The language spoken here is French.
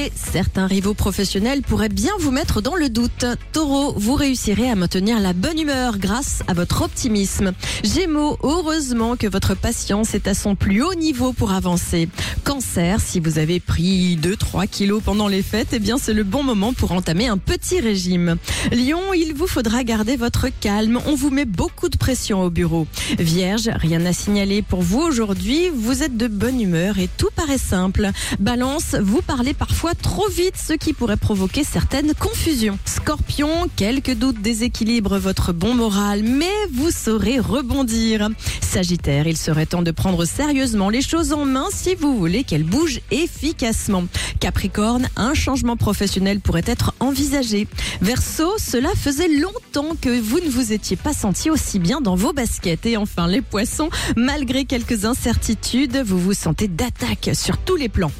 Bélier, certains rivaux professionnels pourraient bien vous mettre dans le doute. Taureau, vous réussirez à maintenir la bonne humeur grâce à votre optimisme. Gémeaux, heureusement que votre patience est à son plus haut niveau pour avancer. Cancer, si vous avez pris 2-3 kilos pendant les fêtes, eh bien c'est le bon moment pour entamer un petit régime. Lion, il vous faudra garder votre calme. On vous met beaucoup de pression au bureau. Vierge, rien à signaler pour vous aujourd'hui. Vous êtes de bonne humeur et tout paraît simple. Balance, vous parlez trop vite, ce qui pourrait provoquer certaines confusions. Scorpion, quelques doutes déséquilibrent votre bon moral, mais vous saurez rebondir. Sagittaire, il serait temps de prendre sérieusement les choses en main si vous voulez qu'elles bougent efficacement. Capricorne, un changement professionnel pourrait être envisagé. Verseau, cela faisait longtemps que vous ne vous étiez pas senti aussi bien dans vos baskets. Et enfin, les poissons, malgré quelques incertitudes, vous vous sentez d'attaque sur tous les plans.